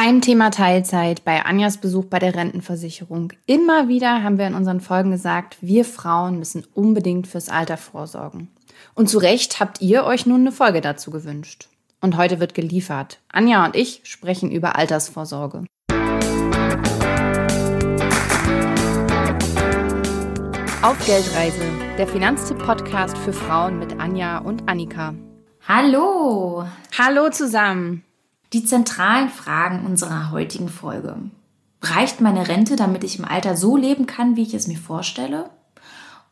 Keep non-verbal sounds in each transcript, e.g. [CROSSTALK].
Beim Thema Teilzeit, bei Anjas Besuch bei der Rentenversicherung, immer wieder haben wir in unseren Folgen gesagt, wir Frauen müssen unbedingt fürs Alter vorsorgen. Und zu Recht habt ihr euch nun eine Folge dazu gewünscht. Und heute wird geliefert. Anja und ich sprechen über Altersvorsorge. Auf Geldreise, der Finanztipp-Podcast für Frauen mit Anja und Annika. Hallo! Hallo zusammen! Die zentralen Fragen unserer heutigen Folge. Reicht meine Rente, damit ich im Alter so leben kann, wie ich es mir vorstelle?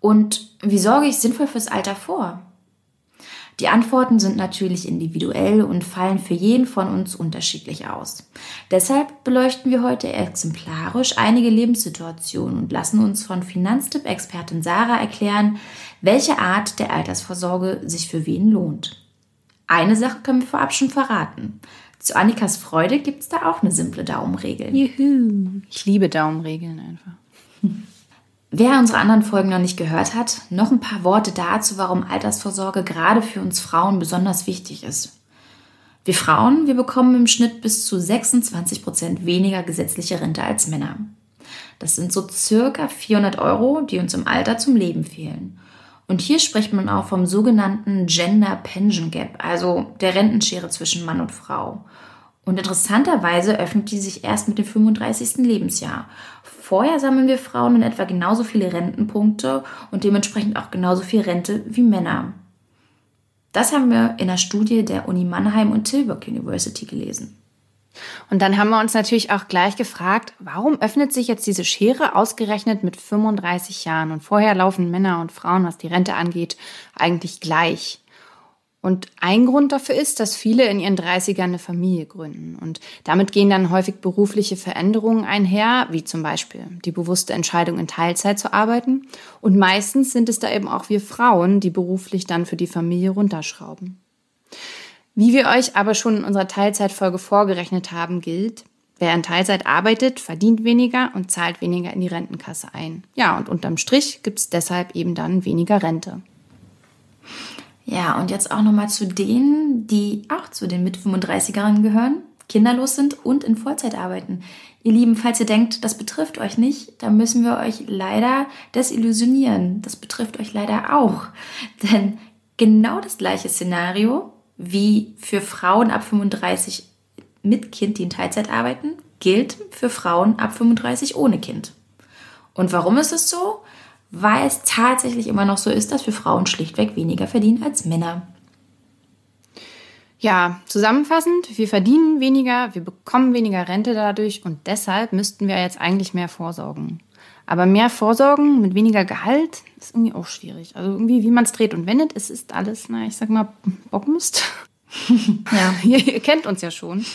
Und wie sorge ich sinnvoll fürs Alter vor? Die Antworten sind natürlich individuell und fallen für jeden von uns unterschiedlich aus. Deshalb beleuchten wir heute exemplarisch einige Lebenssituationen und lassen uns von Finanztipp-Expertin Sarah erklären, welche Art der Altersvorsorge sich für wen lohnt. Eine Sache können wir vorab schon verraten. Zu Annikas Freude gibt es da auch eine simple Daumenregel. Juhu. Ich liebe Daumenregeln einfach. [LAUGHS] Wer unsere anderen Folgen noch nicht gehört hat, noch ein paar Worte dazu, warum Altersvorsorge gerade für uns Frauen besonders wichtig ist. Wir Frauen, wir bekommen im Schnitt bis zu 26 Prozent weniger gesetzliche Rente als Männer. Das sind so circa 400 Euro, die uns im Alter zum Leben fehlen. Und hier spricht man auch vom sogenannten Gender Pension Gap, also der Rentenschere zwischen Mann und Frau. Und interessanterweise öffnet die sich erst mit dem 35. Lebensjahr. Vorher sammeln wir Frauen in etwa genauso viele Rentenpunkte und dementsprechend auch genauso viel Rente wie Männer. Das haben wir in einer Studie der Uni Mannheim und Tilburg University gelesen. Und dann haben wir uns natürlich auch gleich gefragt, warum öffnet sich jetzt diese Schere ausgerechnet mit 35 Jahren? Und vorher laufen Männer und Frauen, was die Rente angeht, eigentlich gleich. Und ein Grund dafür ist, dass viele in ihren 30ern eine Familie gründen. Und damit gehen dann häufig berufliche Veränderungen einher, wie zum Beispiel die bewusste Entscheidung, in Teilzeit zu arbeiten. Und meistens sind es da eben auch wir Frauen, die beruflich dann für die Familie runterschrauben. Wie wir euch aber schon in unserer Teilzeitfolge vorgerechnet haben, gilt, wer in Teilzeit arbeitet, verdient weniger und zahlt weniger in die Rentenkasse ein. Ja, und unterm Strich gibt es deshalb eben dann weniger Rente. Ja, und jetzt auch nochmal zu denen, die auch zu den mit 35ern gehören, kinderlos sind und in Vollzeit arbeiten. Ihr Lieben, falls ihr denkt, das betrifft euch nicht, dann müssen wir euch leider desillusionieren. Das betrifft euch leider auch. [LAUGHS] Denn genau das gleiche Szenario wie für Frauen ab 35 mit Kind, die in Teilzeit arbeiten, gilt für Frauen ab 35 ohne Kind. Und warum ist es so? Weil es tatsächlich immer noch so ist, dass wir Frauen schlichtweg weniger verdienen als Männer. Ja, zusammenfassend, wir verdienen weniger, wir bekommen weniger Rente dadurch und deshalb müssten wir jetzt eigentlich mehr vorsorgen. Aber mehr Vorsorgen mit weniger Gehalt ist irgendwie auch schwierig. Also irgendwie, wie man es dreht und wendet, es ist alles, na, ich sag mal, Bockmist. [LAUGHS] ja, [LAUGHS] ihr, ihr, kennt uns ja schon.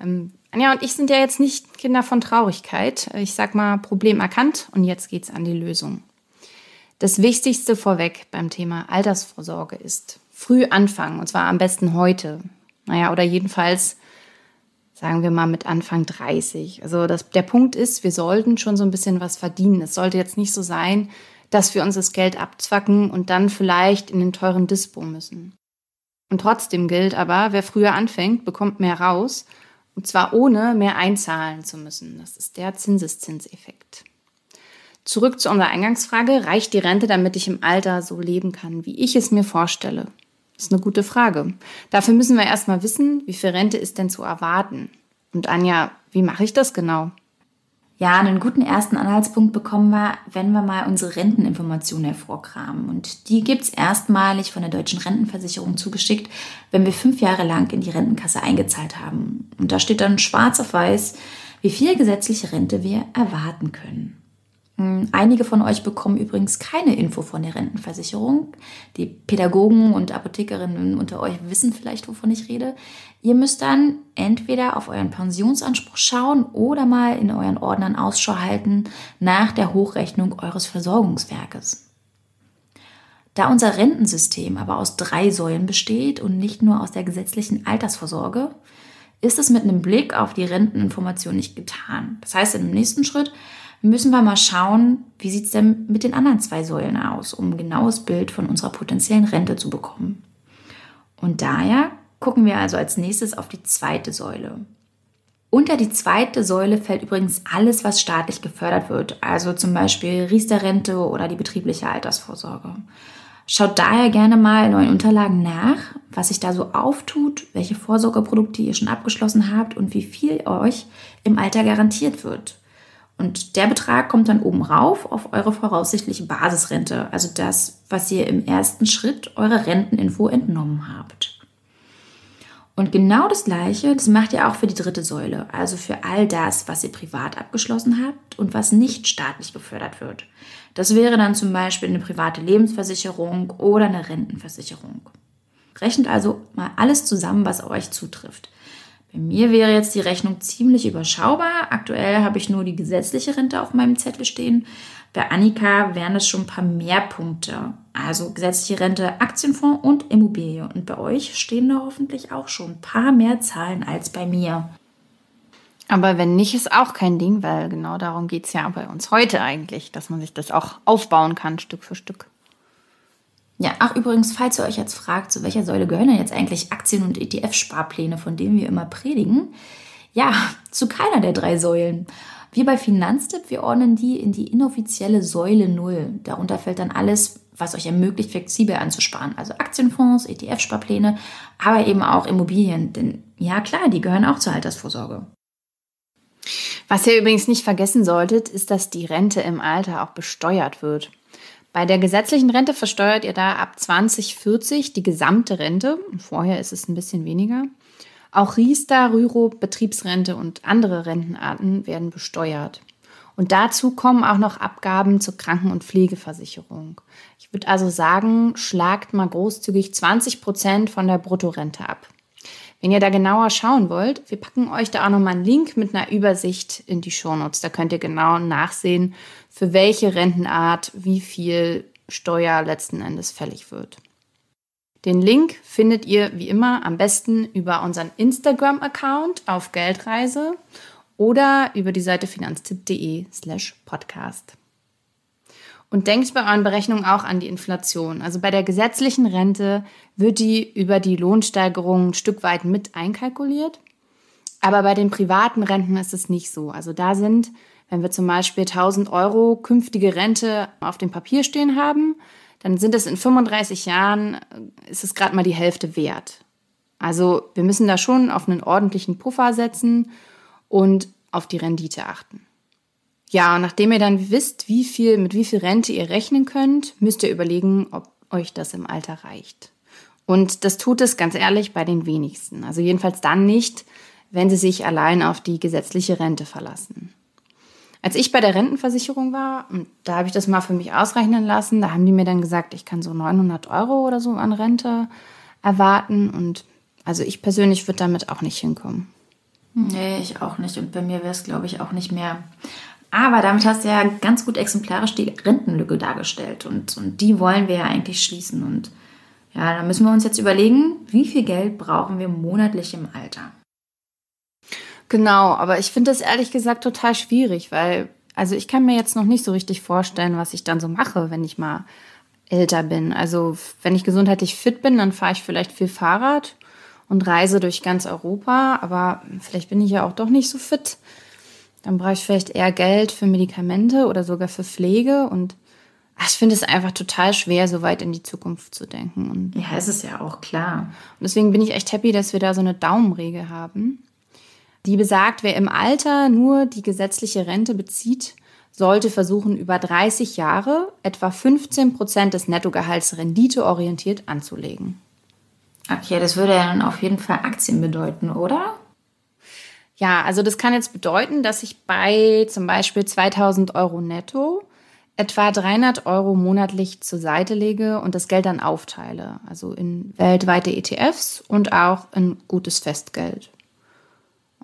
Ähm, Anja und ich sind ja jetzt nicht Kinder von Traurigkeit. Ich sag mal, Problem erkannt und jetzt geht's an die Lösung. Das Wichtigste vorweg beim Thema Altersvorsorge ist früh anfangen und zwar am besten heute. Naja, oder jedenfalls sagen wir mal mit Anfang 30. Also das, der Punkt ist, wir sollten schon so ein bisschen was verdienen. Es sollte jetzt nicht so sein, dass wir uns das Geld abzwacken und dann vielleicht in den teuren Dispo müssen. Und trotzdem gilt aber, wer früher anfängt, bekommt mehr raus, und zwar ohne mehr einzahlen zu müssen. Das ist der Zinseszinseffekt. Zurück zu unserer Eingangsfrage, reicht die Rente, damit ich im Alter so leben kann, wie ich es mir vorstelle? Das ist eine gute Frage. Dafür müssen wir erstmal wissen, wie viel Rente ist denn zu erwarten? Und Anja, wie mache ich das genau? Ja, einen guten ersten Anhaltspunkt bekommen wir, wenn wir mal unsere Renteninformationen hervorkramen. Und die gibt es erstmalig von der Deutschen Rentenversicherung zugeschickt, wenn wir fünf Jahre lang in die Rentenkasse eingezahlt haben. Und da steht dann schwarz auf weiß, wie viel gesetzliche Rente wir erwarten können. Hm, einige von euch bekommen übrigens keine Info von der Rentenversicherung. Die Pädagogen und Apothekerinnen unter euch wissen vielleicht, wovon ich rede. Ihr müsst dann entweder auf euren Pensionsanspruch schauen oder mal in euren Ordnern Ausschau halten nach der Hochrechnung eures Versorgungswerkes. Da unser Rentensystem aber aus drei Säulen besteht und nicht nur aus der gesetzlichen Altersvorsorge, ist es mit einem Blick auf die Renteninformation nicht getan. Das heißt, im nächsten Schritt müssen wir mal schauen, wie sieht es denn mit den anderen zwei Säulen aus, um ein genaues Bild von unserer potenziellen Rente zu bekommen. Und daher gucken wir also als nächstes auf die zweite Säule. Unter die zweite Säule fällt übrigens alles, was staatlich gefördert wird, also zum Beispiel Riester-Rente oder die betriebliche Altersvorsorge. Schaut daher gerne mal in euren Unterlagen nach, was sich da so auftut, welche Vorsorgeprodukte ihr schon abgeschlossen habt und wie viel euch im Alter garantiert wird. Und der Betrag kommt dann oben rauf auf eure voraussichtliche Basisrente, also das, was ihr im ersten Schritt eurer Renteninfo entnommen habt. Und genau das Gleiche, das macht ihr auch für die dritte Säule, also für all das, was ihr privat abgeschlossen habt und was nicht staatlich gefördert wird. Das wäre dann zum Beispiel eine private Lebensversicherung oder eine Rentenversicherung. Rechnet also mal alles zusammen, was euch zutrifft. Bei mir wäre jetzt die Rechnung ziemlich überschaubar. Aktuell habe ich nur die gesetzliche Rente auf meinem Zettel stehen. Bei Annika wären es schon ein paar mehr Punkte. Also gesetzliche Rente, Aktienfonds und Immobilie. Und bei euch stehen da hoffentlich auch schon ein paar mehr Zahlen als bei mir. Aber wenn nicht, ist auch kein Ding, weil genau darum geht es ja bei uns heute eigentlich, dass man sich das auch aufbauen kann, Stück für Stück. Ja, ach übrigens, falls ihr euch jetzt fragt, zu welcher Säule gehören denn jetzt eigentlich Aktien- und ETF-Sparpläne, von denen wir immer predigen? Ja, zu keiner der drei Säulen. Wir bei Finanztipp, wir ordnen die in die inoffizielle Säule 0. Darunter fällt dann alles, was euch ermöglicht, flexibel anzusparen. Also Aktienfonds, ETF-Sparpläne, aber eben auch Immobilien. Denn ja klar, die gehören auch zur Altersvorsorge. Was ihr übrigens nicht vergessen solltet, ist, dass die Rente im Alter auch besteuert wird. Bei der gesetzlichen Rente versteuert ihr da ab 2040 die gesamte Rente. Vorher ist es ein bisschen weniger. Auch Riester, Rüro, Betriebsrente und andere Rentenarten werden besteuert. Und dazu kommen auch noch Abgaben zur Kranken- und Pflegeversicherung. Ich würde also sagen, schlagt mal großzügig 20 Prozent von der Bruttorente ab. Wenn ihr da genauer schauen wollt, wir packen euch da auch nochmal einen Link mit einer Übersicht in die Shownotes. Da könnt ihr genau nachsehen, für welche Rentenart wie viel Steuer letzten Endes fällig wird. Den Link findet ihr wie immer am besten über unseren Instagram-Account auf Geldreise oder über die Seite finanztipp.de slash podcast. Und denkt bei euren Berechnungen auch an die Inflation. Also bei der gesetzlichen Rente wird die über die Lohnsteigerung ein Stück weit mit einkalkuliert. Aber bei den privaten Renten ist es nicht so. Also da sind, wenn wir zum Beispiel 1000 Euro künftige Rente auf dem Papier stehen haben, dann sind es in 35 Jahren, ist es gerade mal die Hälfte wert. Also wir müssen da schon auf einen ordentlichen Puffer setzen und auf die Rendite achten. Ja, und nachdem ihr dann wisst, wie viel, mit wie viel Rente ihr rechnen könnt, müsst ihr überlegen, ob euch das im Alter reicht. Und das tut es ganz ehrlich bei den wenigsten. Also jedenfalls dann nicht, wenn sie sich allein auf die gesetzliche Rente verlassen. Als ich bei der Rentenversicherung war, da habe ich das mal für mich ausrechnen lassen, da haben die mir dann gesagt, ich kann so 900 Euro oder so an Rente erwarten. Und also ich persönlich würde damit auch nicht hinkommen. Nee, ich auch nicht. Und bei mir wäre es, glaube ich, auch nicht mehr. Aber damit hast du ja ganz gut exemplarisch die Rentenlücke dargestellt. Und, und die wollen wir ja eigentlich schließen. Und ja, da müssen wir uns jetzt überlegen, wie viel Geld brauchen wir monatlich im Alter. Genau, aber ich finde das ehrlich gesagt total schwierig, weil, also ich kann mir jetzt noch nicht so richtig vorstellen, was ich dann so mache, wenn ich mal älter bin. Also wenn ich gesundheitlich fit bin, dann fahre ich vielleicht viel Fahrrad und reise durch ganz Europa, aber vielleicht bin ich ja auch doch nicht so fit. Dann brauche ich vielleicht eher Geld für Medikamente oder sogar für Pflege. Und ach, ich finde es einfach total schwer, so weit in die Zukunft zu denken. Und ja, es ist ja auch klar. Und deswegen bin ich echt happy, dass wir da so eine Daumenregel haben. Die besagt, wer im Alter nur die gesetzliche Rente bezieht, sollte versuchen, über 30 Jahre etwa 15 Prozent des Nettogehalts renditeorientiert anzulegen. Okay, das würde ja dann auf jeden Fall Aktien bedeuten, oder? Ja, also das kann jetzt bedeuten, dass ich bei zum Beispiel 2000 Euro netto etwa 300 Euro monatlich zur Seite lege und das Geld dann aufteile. Also in weltweite ETFs und auch in gutes Festgeld.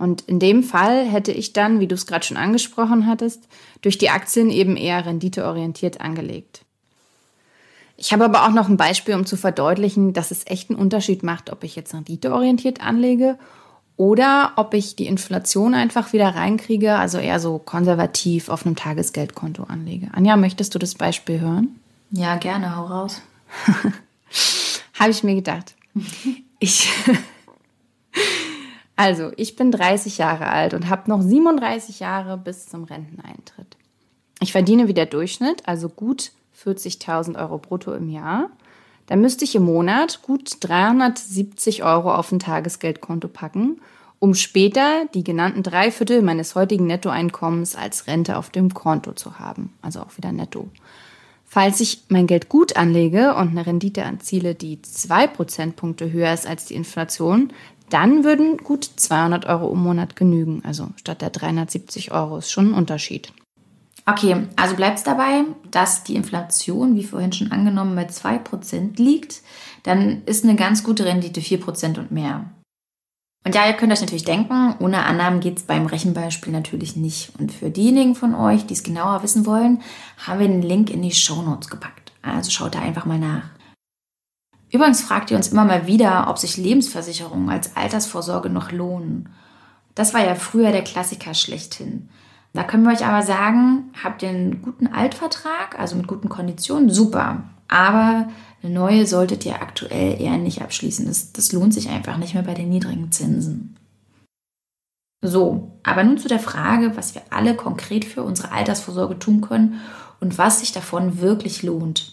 Und in dem Fall hätte ich dann, wie du es gerade schon angesprochen hattest, durch die Aktien eben eher renditeorientiert angelegt. Ich habe aber auch noch ein Beispiel, um zu verdeutlichen, dass es echt einen Unterschied macht, ob ich jetzt renditeorientiert anlege oder ob ich die Inflation einfach wieder reinkriege, also eher so konservativ auf einem Tagesgeldkonto anlege. Anja, möchtest du das Beispiel hören? Ja, gerne, hau raus. [LAUGHS] Habe ich mir gedacht. Ich, Also, ich bin 30 Jahre alt und habe noch 37 Jahre bis zum Renteneintritt. Ich verdiene wie der Durchschnitt, also gut 40.000 Euro brutto im Jahr. Da müsste ich im Monat gut 370 Euro auf ein Tagesgeldkonto packen, um später die genannten drei Viertel meines heutigen Nettoeinkommens als Rente auf dem Konto zu haben. Also auch wieder netto. Falls ich mein Geld gut anlege und eine Rendite erziele, die zwei Prozentpunkte höher ist als die Inflation, dann würden gut 200 Euro im Monat genügen. Also statt der 370 Euro ist schon ein Unterschied. Okay, also bleibt es dabei, dass die Inflation, wie vorhin schon angenommen, bei 2% liegt. Dann ist eine ganz gute Rendite 4% und mehr. Und ja, ihr könnt euch natürlich denken, ohne Annahmen geht es beim Rechenbeispiel natürlich nicht. Und für diejenigen von euch, die es genauer wissen wollen, haben wir den Link in die Show Notes gepackt. Also schaut da einfach mal nach. Übrigens fragt ihr uns immer mal wieder, ob sich Lebensversicherungen als Altersvorsorge noch lohnen. Das war ja früher der Klassiker schlechthin. Da können wir euch aber sagen, habt ihr einen guten Altvertrag, also mit guten Konditionen, super. Aber eine neue solltet ihr aktuell eher nicht abschließen. Das, das lohnt sich einfach nicht mehr bei den niedrigen Zinsen. So, aber nun zu der Frage, was wir alle konkret für unsere Altersvorsorge tun können und was sich davon wirklich lohnt.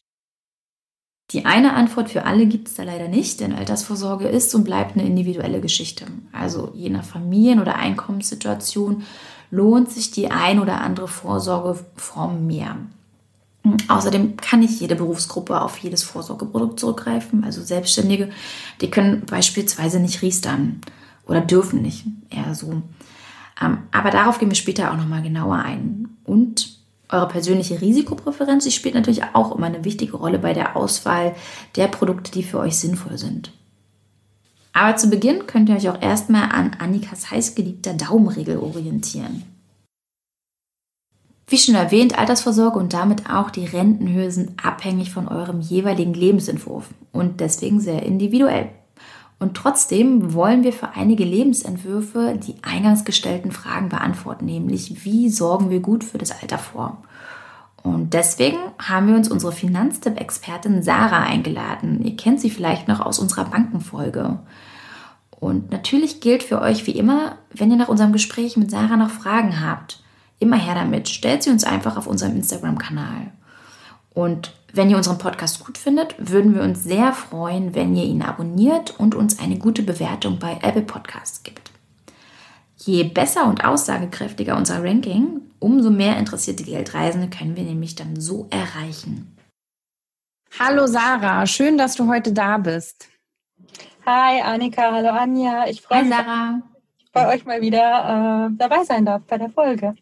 Die eine Antwort für alle gibt es da leider nicht, denn Altersvorsorge ist und bleibt eine individuelle Geschichte. Also je nach Familien- oder Einkommenssituation lohnt sich die ein oder andere Vorsorgeform mehr. Außerdem kann nicht jede Berufsgruppe auf jedes Vorsorgeprodukt zurückgreifen. Also Selbstständige, die können beispielsweise nicht riestern oder dürfen nicht, eher so. Ähm, aber darauf gehen wir später auch nochmal genauer ein. Und eure persönliche Risikopräferenz, die spielt natürlich auch immer eine wichtige Rolle bei der Auswahl der Produkte, die für euch sinnvoll sind. Aber zu Beginn könnt ihr euch auch erstmal an Annikas heißgeliebter Daumenregel orientieren. Wie schon erwähnt, Altersvorsorge und damit auch die Rentenhöhe sind abhängig von eurem jeweiligen Lebensentwurf und deswegen sehr individuell. Und trotzdem wollen wir für einige Lebensentwürfe die eingangs gestellten Fragen beantworten, nämlich wie sorgen wir gut für das Alter vor? Und deswegen haben wir uns unsere Finanztipp-Expertin Sarah eingeladen. Ihr kennt sie vielleicht noch aus unserer Bankenfolge. Und natürlich gilt für euch wie immer, wenn ihr nach unserem Gespräch mit Sarah noch Fragen habt, immer her damit. Stellt sie uns einfach auf unserem Instagram-Kanal. Und wenn ihr unseren Podcast gut findet, würden wir uns sehr freuen, wenn ihr ihn abonniert und uns eine gute Bewertung bei Apple Podcasts gibt. Je besser und aussagekräftiger unser Ranking, umso mehr interessierte Geldreisende können wir nämlich dann so erreichen. Hallo Sarah, schön, dass du heute da bist. Hi Annika, hallo Anja. Ich freue mich, Sarah. bei euch mal wieder äh, dabei sein darf bei der Folge.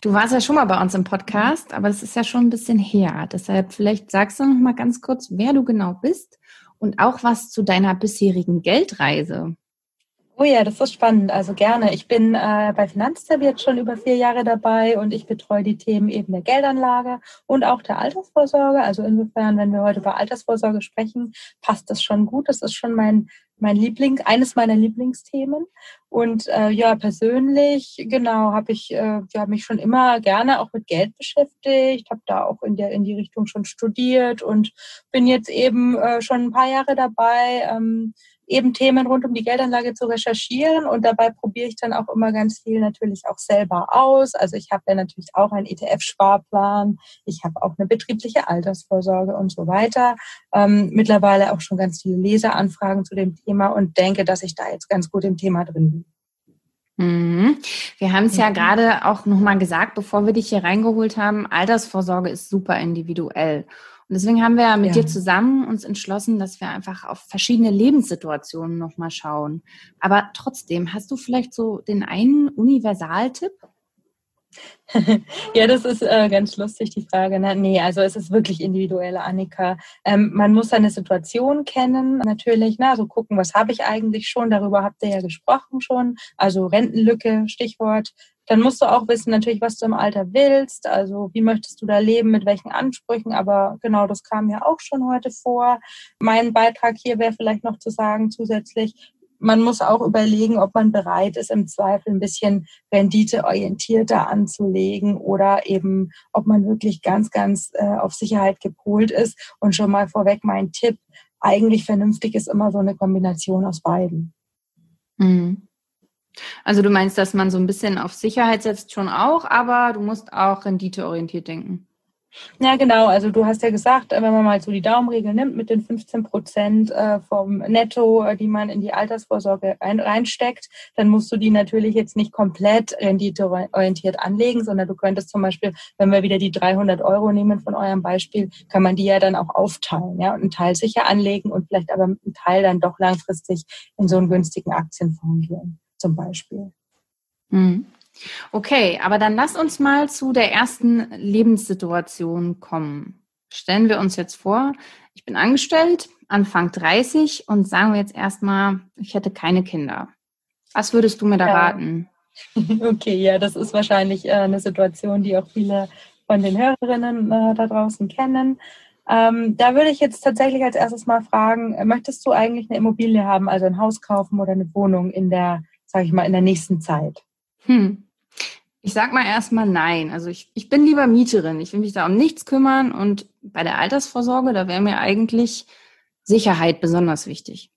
Du warst ja schon mal bei uns im Podcast, aber es ist ja schon ein bisschen her. Deshalb vielleicht sagst du noch mal ganz kurz, wer du genau bist und auch was zu deiner bisherigen Geldreise. Oh ja, das ist spannend. Also gerne. Ich bin äh, bei Finanztab jetzt schon über vier Jahre dabei und ich betreue die Themen eben der Geldanlage und auch der Altersvorsorge. Also insofern, wenn wir heute über Altersvorsorge sprechen, passt das schon gut. Das ist schon mein mein Liebling, eines meiner Lieblingsthemen. Und äh, ja, persönlich, genau, habe ich äh, ja, mich schon immer gerne auch mit Geld beschäftigt, habe da auch in der in die Richtung schon studiert und bin jetzt eben äh, schon ein paar Jahre dabei, ähm, eben Themen rund um die Geldanlage zu recherchieren und dabei probiere ich dann auch immer ganz viel natürlich auch selber aus. Also ich habe ja natürlich auch einen ETF-Sparplan, ich habe auch eine betriebliche Altersvorsorge und so weiter. Ähm, mittlerweile auch schon ganz viele Leseranfragen zu dem Thema und denke, dass ich da jetzt ganz gut im Thema drin bin. Mhm. Wir haben es ja mhm. gerade auch nochmal gesagt, bevor wir dich hier reingeholt haben, Altersvorsorge ist super individuell. Und deswegen haben wir mit ja. dir zusammen uns entschlossen, dass wir einfach auf verschiedene Lebenssituationen nochmal schauen. Aber trotzdem, hast du vielleicht so den einen Universaltipp? [LAUGHS] ja, das ist äh, ganz lustig, die Frage. Ne? Nee, also es ist wirklich individuell, Annika. Ähm, man muss seine Situation kennen, natürlich. Ne? Also gucken, was habe ich eigentlich schon? Darüber habt ihr ja gesprochen schon. Also Rentenlücke, Stichwort. Dann musst du auch wissen natürlich, was du im Alter willst. Also wie möchtest du da leben, mit welchen Ansprüchen. Aber genau, das kam ja auch schon heute vor. Mein Beitrag hier wäre vielleicht noch zu sagen zusätzlich, man muss auch überlegen, ob man bereit ist, im Zweifel ein bisschen renditeorientierter anzulegen oder eben, ob man wirklich ganz, ganz äh, auf Sicherheit gepolt ist. Und schon mal vorweg mein Tipp, eigentlich vernünftig ist immer so eine Kombination aus beiden. Mhm. Also du meinst, dass man so ein bisschen auf Sicherheit setzt schon auch, aber du musst auch renditeorientiert denken. Ja, genau. Also du hast ja gesagt, wenn man mal so die Daumenregel nimmt mit den 15 Prozent äh, vom Netto, äh, die man in die Altersvorsorge reinsteckt, dann musst du die natürlich jetzt nicht komplett renditeorientiert anlegen, sondern du könntest zum Beispiel, wenn wir wieder die 300 Euro nehmen von eurem Beispiel, kann man die ja dann auch aufteilen, ja, und einen Teil sicher anlegen und vielleicht aber mit einem Teil dann doch langfristig in so einen günstigen Aktienfonds gehen, zum Beispiel. Mhm. Okay, aber dann lass uns mal zu der ersten Lebenssituation kommen. Stellen wir uns jetzt vor, ich bin angestellt, Anfang 30 und sagen wir jetzt erstmal, ich hätte keine Kinder. Was würdest du mir da ja. raten? [LAUGHS] Okay, ja, das ist wahrscheinlich äh, eine Situation, die auch viele von den Hörerinnen äh, da draußen kennen. Ähm, da würde ich jetzt tatsächlich als erstes mal fragen, möchtest du eigentlich eine Immobilie haben, also ein Haus kaufen oder eine Wohnung in der, sage ich mal, in der nächsten Zeit? Hm. Ich sag mal erstmal nein. Also ich, ich bin lieber Mieterin. Ich will mich da um nichts kümmern und bei der Altersvorsorge, da wäre mir eigentlich Sicherheit besonders wichtig.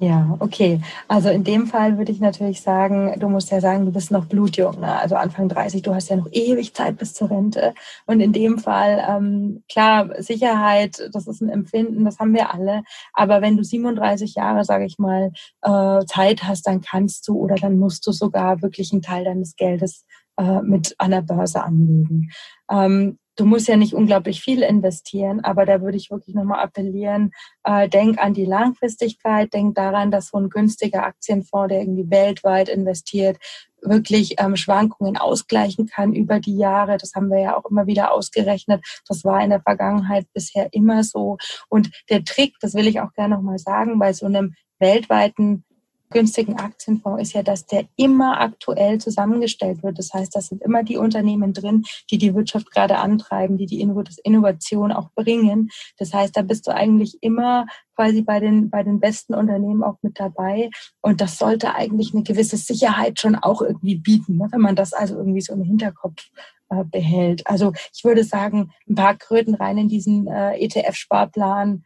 Ja, okay. Also in dem Fall würde ich natürlich sagen, du musst ja sagen, du bist noch blutjung, ne? also Anfang 30, du hast ja noch ewig Zeit bis zur Rente. Und in dem Fall, ähm, klar, Sicherheit, das ist ein Empfinden, das haben wir alle. Aber wenn du 37 Jahre, sage ich mal, äh, Zeit hast, dann kannst du oder dann musst du sogar wirklich einen Teil deines Geldes äh, mit an der Börse anlegen. Ähm, du musst ja nicht unglaublich viel investieren, aber da würde ich wirklich nochmal appellieren, äh, denk an die Langfristigkeit, denk daran, dass so ein günstiger Aktienfonds, der irgendwie weltweit investiert, wirklich ähm, Schwankungen ausgleichen kann über die Jahre. Das haben wir ja auch immer wieder ausgerechnet. Das war in der Vergangenheit bisher immer so. Und der Trick, das will ich auch gerne nochmal sagen, bei so einem weltweiten günstigen Aktienfonds ist ja, dass der immer aktuell zusammengestellt wird. Das heißt, das sind immer die Unternehmen drin, die die Wirtschaft gerade antreiben, die die Innovation auch bringen. Das heißt, da bist du eigentlich immer quasi bei den, bei den besten Unternehmen auch mit dabei. Und das sollte eigentlich eine gewisse Sicherheit schon auch irgendwie bieten, ne? wenn man das also irgendwie so im Hinterkopf äh, behält. Also ich würde sagen, ein paar Kröten rein in diesen äh, ETF-Sparplan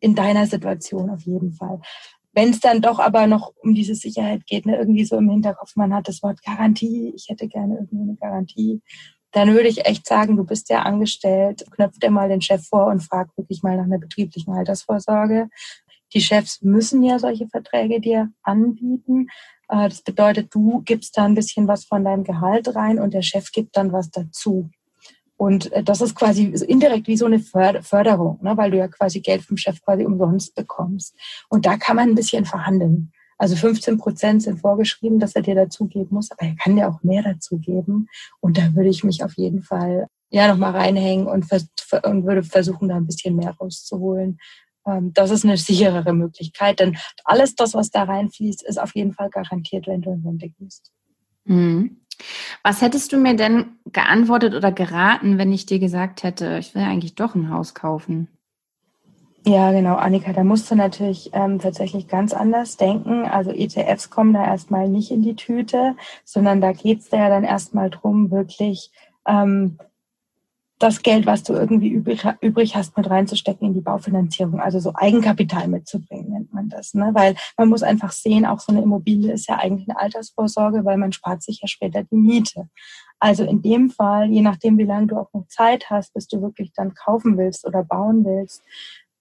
in deiner Situation auf jeden Fall. Wenn es dann doch aber noch um diese Sicherheit geht, ne, irgendwie so im Hinterkopf, man hat das Wort Garantie, ich hätte gerne irgendwie eine Garantie, dann würde ich echt sagen, du bist ja angestellt, knöpf dir mal den Chef vor und frag wirklich mal nach einer betrieblichen Altersvorsorge. Die Chefs müssen ja solche Verträge dir anbieten. Äh, das bedeutet, du gibst da ein bisschen was von deinem Gehalt rein und der Chef gibt dann was dazu. Und äh, das ist quasi indirekt wie so eine Förderung, ne, weil du ja quasi Geld vom Chef quasi umsonst bekommst. Und da kann man ein bisschen verhandeln. Also 15 Prozent sind vorgeschrieben, dass er dir dazugeben muss, aber er kann dir auch mehr dazugeben. Und da würde ich mich auf jeden Fall ja nochmal reinhängen und, und würde versuchen, da ein bisschen mehr rauszuholen. Ähm, das ist eine sicherere Möglichkeit, denn alles das, was da reinfließt, ist auf jeden Fall garantiert, wenn du in Rente gehst. Mhm. Was hättest du mir denn geantwortet oder geraten, wenn ich dir gesagt hätte, ich will eigentlich doch ein Haus kaufen? Ja, genau, Annika, da musst du natürlich ähm, tatsächlich ganz anders denken. Also ETFs kommen da erstmal nicht in die Tüte, sondern da geht's da ja dann erstmal drum, wirklich ähm, das Geld, was du irgendwie übrig, übrig hast, mit reinzustecken in die Baufinanzierung, also so Eigenkapital mitzubringen, nennt man das. Ne? Weil man muss einfach sehen, auch so eine Immobilie ist ja eigentlich eine Altersvorsorge, weil man spart sich ja später die Miete. Also in dem Fall, je nachdem, wie lange du auch noch Zeit hast, bis du wirklich dann kaufen willst oder bauen willst,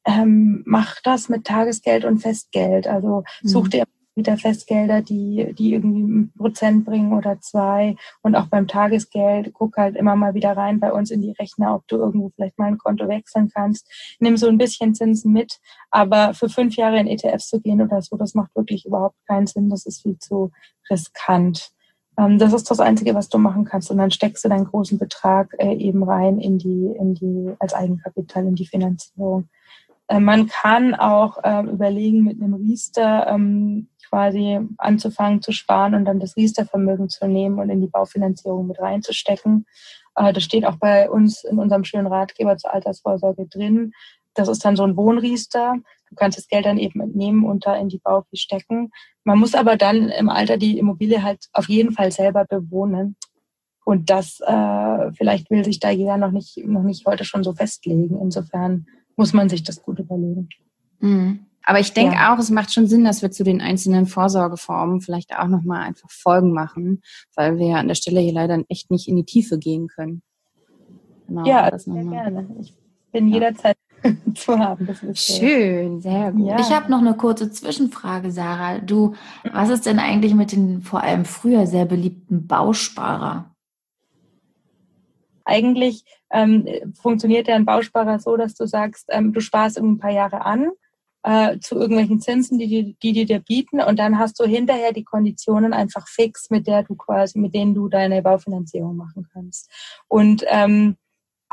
ähm, mach das mit Tagesgeld und Festgeld. Also such mhm. dir wieder Festgelder, die, die irgendwie ein Prozent bringen oder zwei. Und auch beim Tagesgeld, guck halt immer mal wieder rein bei uns in die Rechner, ob du irgendwo vielleicht mal ein Konto wechseln kannst. Nimm so ein bisschen Zinsen mit. Aber für fünf Jahre in ETFs zu gehen oder so, das macht wirklich überhaupt keinen Sinn. Das ist viel zu riskant. Ähm, das ist das Einzige, was du machen kannst. Und dann steckst du deinen großen Betrag äh, eben rein in die, in die, als Eigenkapital in die Finanzierung. Äh, man kann auch ähm, überlegen, mit einem Riester ähm, quasi anzufangen zu sparen und dann das Riester-Vermögen zu nehmen und in die Baufinanzierung mit reinzustecken. Äh, das steht auch bei uns in unserem schönen Ratgeber zur Altersvorsorge drin. Das ist dann so ein Wohnriester. Du kannst das Geld dann eben entnehmen und da in die Baufi stecken. Man muss aber dann im Alter die Immobilie halt auf jeden Fall selber bewohnen. Und das äh, vielleicht will sich da jeder noch nicht, noch nicht heute schon so festlegen. Insofern muss man sich das gut überlegen. Mhm. Aber ich denke ja. auch, es macht schon Sinn, dass wir zu den einzelnen Vorsorgeformen vielleicht auch nochmal einfach Folgen machen, weil wir an der Stelle hier leider echt nicht in die Tiefe gehen können. Genau, ja, das sehr gerne. Ich bin ja. jederzeit [LAUGHS] zu haben. Das ist Schön, sehr gut. Ja. Ich habe noch eine kurze Zwischenfrage, Sarah. Du, was ist denn eigentlich mit den vor allem früher sehr beliebten Bausparer? Eigentlich ähm, funktioniert ja ein Bausparer so, dass du sagst, ähm, du sparst ein paar Jahre an äh, zu irgendwelchen Zinsen, die, die, die dir bieten und dann hast du hinterher die Konditionen einfach fix, mit der du quasi, mit denen du deine Baufinanzierung machen kannst. Und ähm,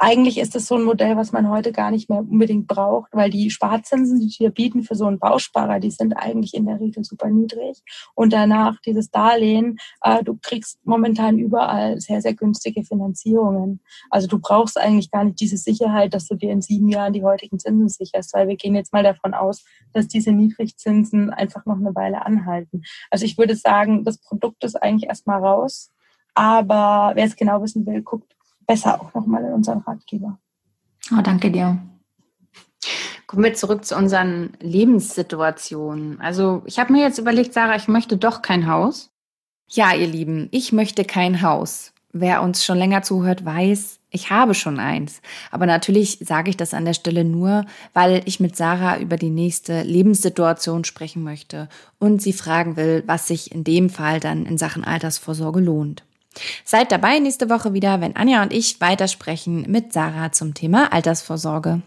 eigentlich ist das so ein Modell, was man heute gar nicht mehr unbedingt braucht, weil die Sparzinsen, die wir bieten für so einen Bausparer, die sind eigentlich in der Regel super niedrig. Und danach dieses Darlehen, äh, du kriegst momentan überall sehr, sehr günstige Finanzierungen. Also du brauchst eigentlich gar nicht diese Sicherheit, dass du dir in sieben Jahren die heutigen Zinsen sicherst, weil wir gehen jetzt mal davon aus, dass diese Niedrigzinsen einfach noch eine Weile anhalten. Also ich würde sagen, das Produkt ist eigentlich erstmal raus. Aber wer es genau wissen will, guckt besser auch nochmal in unseren Ratgeber. Oh, danke dir. Kommen wir zurück zu unseren Lebenssituationen. Also ich habe mir jetzt überlegt, Sarah, ich möchte doch kein Haus. Ja, ihr Lieben, ich möchte kein Haus. Wer uns schon länger zuhört, weiß, ich habe schon eins. Aber natürlich sage ich das an der Stelle nur, weil ich mit Sarah über die nächste Lebenssituation sprechen möchte und sie fragen will, was sich in dem Fall dann in Sachen Altersvorsorge lohnt. Seid dabei nächste Woche wieder, wenn Anja und ich weitersprechen mit Sarah zum Thema Altersvorsorge.